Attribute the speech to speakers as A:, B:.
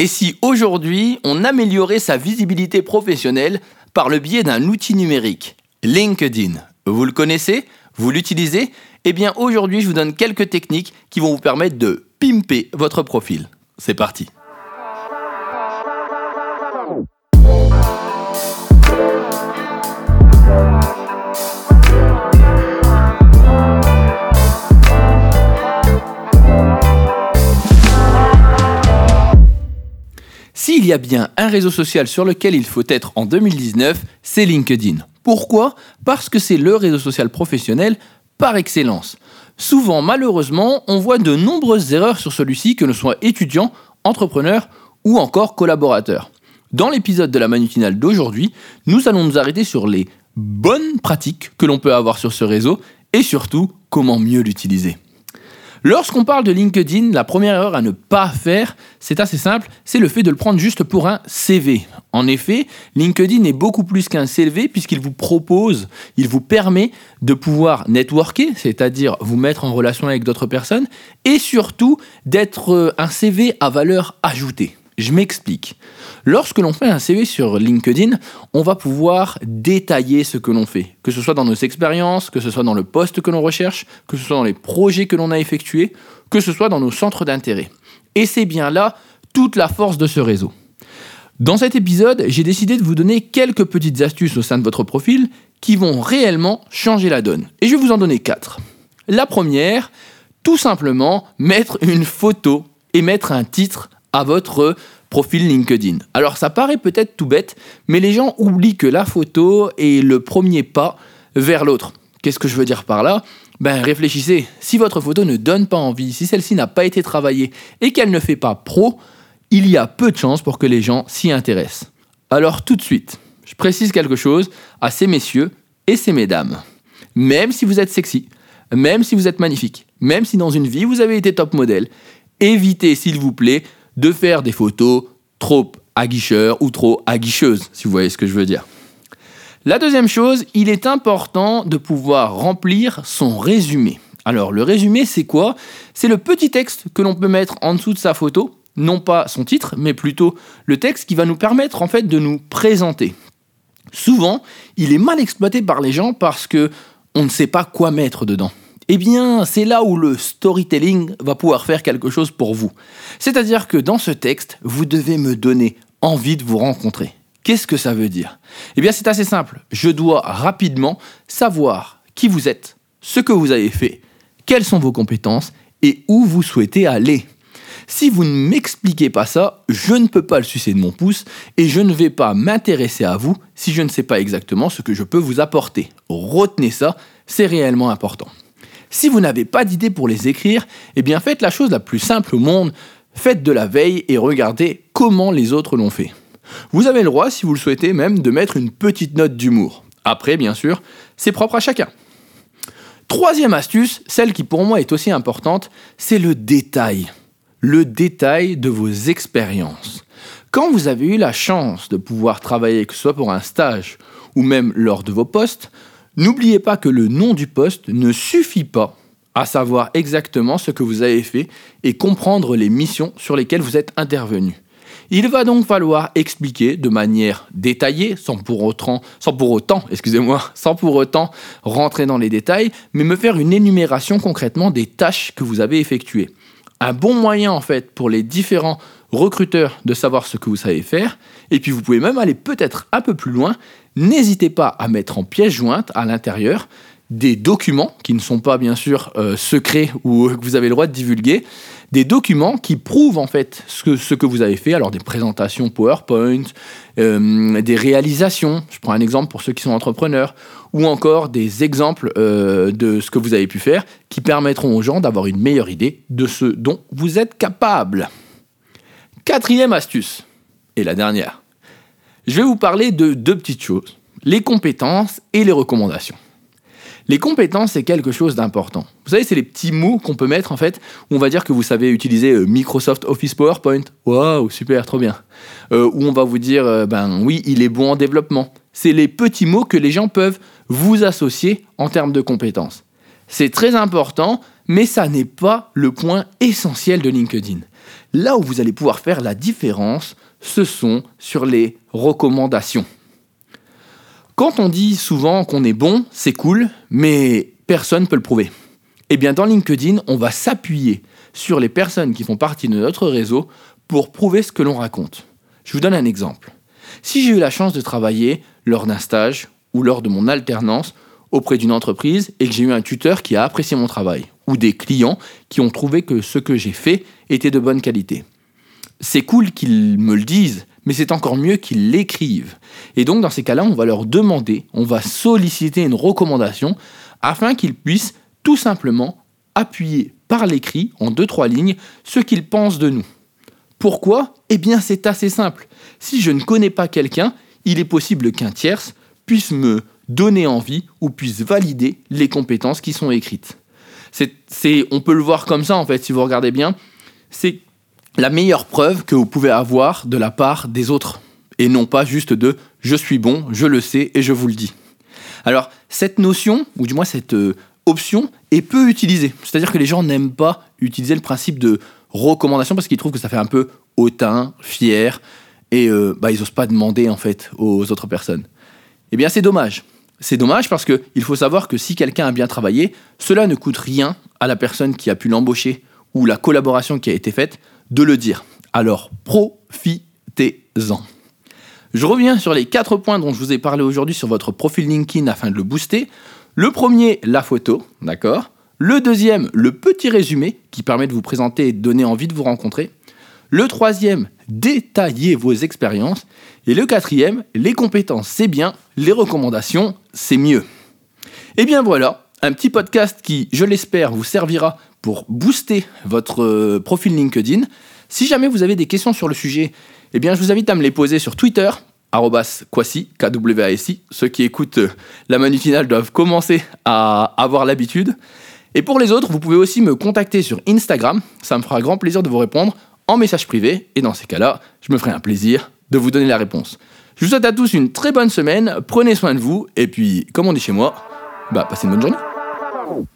A: Et si aujourd'hui on améliorait sa visibilité professionnelle par le biais d'un outil numérique LinkedIn. Vous le connaissez Vous l'utilisez Eh bien aujourd'hui je vous donne quelques techniques qui vont vous permettre de pimper votre profil. C'est parti y a bien un réseau social sur lequel il faut être en 2019, c'est LinkedIn. Pourquoi? Parce que c'est le réseau social professionnel par excellence. Souvent, malheureusement, on voit de nombreuses erreurs sur celui-ci, que nous soyons étudiants, entrepreneurs ou encore collaborateurs. Dans l'épisode de la manutinale d'aujourd'hui, nous allons nous arrêter sur les bonnes pratiques que l'on peut avoir sur ce réseau et surtout comment mieux l'utiliser. Lorsqu'on parle de LinkedIn, la première erreur à ne pas faire, c'est assez simple, c'est le fait de le prendre juste pour un CV. En effet, LinkedIn est beaucoup plus qu'un CV puisqu'il vous propose, il vous permet de pouvoir networker, c'est-à-dire vous mettre en relation avec d'autres personnes, et surtout d'être euh, un CV à valeur ajoutée. Je m'explique. Lorsque l'on fait un CV sur LinkedIn, on va pouvoir détailler ce que l'on fait, que ce soit dans nos expériences, que ce soit dans le poste que l'on recherche, que ce soit dans les projets que l'on a effectués, que ce soit dans nos centres d'intérêt. Et c'est bien là toute la force de ce réseau. Dans cet épisode, j'ai décidé de vous donner quelques petites astuces au sein de votre profil qui vont réellement changer la donne. Et je vais vous en donner quatre. La première, tout simplement mettre une photo et mettre un titre à votre profil LinkedIn. Alors ça paraît peut-être tout bête, mais les gens oublient que la photo est le premier pas vers l'autre. Qu'est-ce que je veux dire par là? Ben réfléchissez, si votre photo ne donne pas envie, si celle-ci n'a pas été travaillée et qu'elle ne fait pas pro, il y a peu de chances pour que les gens s'y intéressent. Alors tout de suite, je précise quelque chose à ces messieurs et ces mesdames. Même si vous êtes sexy, même si vous êtes magnifique, même si dans une vie vous avez été top modèle, évitez s'il vous plaît de faire des photos trop aguicheurs ou trop aguicheuses, si vous voyez ce que je veux dire. La deuxième chose, il est important de pouvoir remplir son résumé. Alors le résumé, c'est quoi? C'est le petit texte que l'on peut mettre en dessous de sa photo, non pas son titre, mais plutôt le texte qui va nous permettre en fait de nous présenter. Souvent, il est mal exploité par les gens parce que on ne sait pas quoi mettre dedans eh bien, c'est là où le storytelling va pouvoir faire quelque chose pour vous. C'est-à-dire que dans ce texte, vous devez me donner envie de vous rencontrer. Qu'est-ce que ça veut dire? Eh bien, c'est assez simple. Je dois rapidement savoir qui vous êtes, ce que vous avez fait, quelles sont vos compétences et où vous souhaitez aller. Si vous ne m'expliquez pas ça, je ne peux pas le sucer de mon pouce et je ne vais pas m'intéresser à vous si je ne sais pas exactement ce que je peux vous apporter. Retenez ça, c'est réellement important. Si vous n'avez pas d'idée pour les écrire, eh bien faites la chose la plus simple au monde, faites de la veille et regardez comment les autres l'ont fait. Vous avez le droit, si vous le souhaitez même, de mettre une petite note d'humour. Après, bien sûr, c'est propre à chacun. Troisième astuce, celle qui pour moi est aussi importante, c'est le détail. Le détail de vos expériences. Quand vous avez eu la chance de pouvoir travailler, que ce soit pour un stage ou même lors de vos postes, N'oubliez pas que le nom du poste ne suffit pas à savoir exactement ce que vous avez fait et comprendre les missions sur lesquelles vous êtes intervenu. Il va donc falloir expliquer de manière détaillée, sans pour autant, excusez-moi, sans pour autant rentrer dans les détails, mais me faire une énumération concrètement des tâches que vous avez effectuées. Un bon moyen en fait pour les différents recruteurs de savoir ce que vous savez faire, et puis vous pouvez même aller peut-être un peu plus loin. N'hésitez pas à mettre en pièce jointe à l'intérieur des documents qui ne sont pas bien sûr euh, secrets ou que vous avez le droit de divulguer, des documents qui prouvent en fait ce que, vous avez fait, alors des présentations PowerPoint, euh, des réalisations, je prends un exemple pour ceux qui sont entrepreneurs, ou encore des exemples euh, de ce que vous avez pu faire qui permettront aux gens d'avoir une meilleure idée de ce dont vous êtes capable. Quatrième astuce, et la dernière, je vais vous parler de deux petites choses, les compétences et les recommandations. Les compétences, c'est quelque chose d'important. Vous savez, c'est les petits mots qu'on peut mettre, en fait, où on va dire que vous savez utiliser euh, Microsoft Office PowerPoint. Waouh, super, trop bien. Euh, où on va vous dire, euh, ben oui, il est bon en développement. C'est les petits mots que les gens peuvent vous associer en termes de compétences. C'est très important, mais ça n'est pas le point essentiel de LinkedIn. Là où vous allez pouvoir faire la différence, ce sont sur les recommandations. Quand on dit souvent qu'on est bon, c'est cool, mais personne ne peut le prouver. Eh bien, dans LinkedIn, on va s'appuyer sur les personnes qui font partie de notre réseau pour prouver ce que l'on raconte. Je vous donne un exemple. Si j'ai eu la chance de travailler lors d'un stage ou lors de mon alternance auprès d'une entreprise et que j'ai eu un tuteur qui a apprécié mon travail, ou des clients qui ont trouvé que ce que j'ai fait était de bonne qualité. C'est cool qu'ils me le disent, mais c'est encore mieux qu'ils l'écrivent. Et donc dans ces cas-là, on va leur demander, on va solliciter une recommandation afin qu'ils puissent tout simplement appuyer par l'écrit, en deux, trois lignes, ce qu'ils pensent de nous. Pourquoi? Eh bien c'est assez simple. Si je ne connais pas quelqu'un, il est possible qu'un tierce puisse me donner envie ou puisse valider les compétences qui sont écrites. On peut le voir comme ça en fait, si vous regardez bien. C'est la meilleure preuve que vous pouvez avoir de la part des autres. Et non pas juste de je suis bon, je le sais et je vous le dis. Alors, cette notion, ou du moins cette euh, option, est peu utilisée. C'est-à-dire que les gens n'aiment pas utiliser le principe de recommandation parce qu'ils trouvent que ça fait un peu hautain, fier, et euh, bah, ils n'osent pas demander en fait aux autres personnes. Eh bien, c'est dommage. C'est dommage parce qu'il faut savoir que si quelqu'un a bien travaillé, cela ne coûte rien à la personne qui a pu l'embaucher la collaboration qui a été faite de le dire. Alors profitez-en. Je reviens sur les quatre points dont je vous ai parlé aujourd'hui sur votre profil LinkedIn afin de le booster. Le premier, la photo, d'accord? Le deuxième, le petit résumé qui permet de vous présenter et de donner envie de vous rencontrer. Le troisième, détailler vos expériences. Et le quatrième, les compétences, c'est bien, les recommandations, c'est mieux. Et eh bien voilà, un petit podcast qui, je l'espère, vous servira pour booster votre euh, profil LinkedIn. Si jamais vous avez des questions sur le sujet, eh bien je vous invite à me les poser sur Twitter, kwasi. Ceux qui écoutent euh, la manutinale doivent commencer à avoir l'habitude. Et pour les autres, vous pouvez aussi me contacter sur Instagram. Ça me fera grand plaisir de vous répondre en message privé, et dans ces cas-là, je me ferai un plaisir de vous donner la réponse. Je vous souhaite à tous une très bonne semaine, prenez soin de vous, et puis, comme on dit chez moi, bah passez une bonne journée.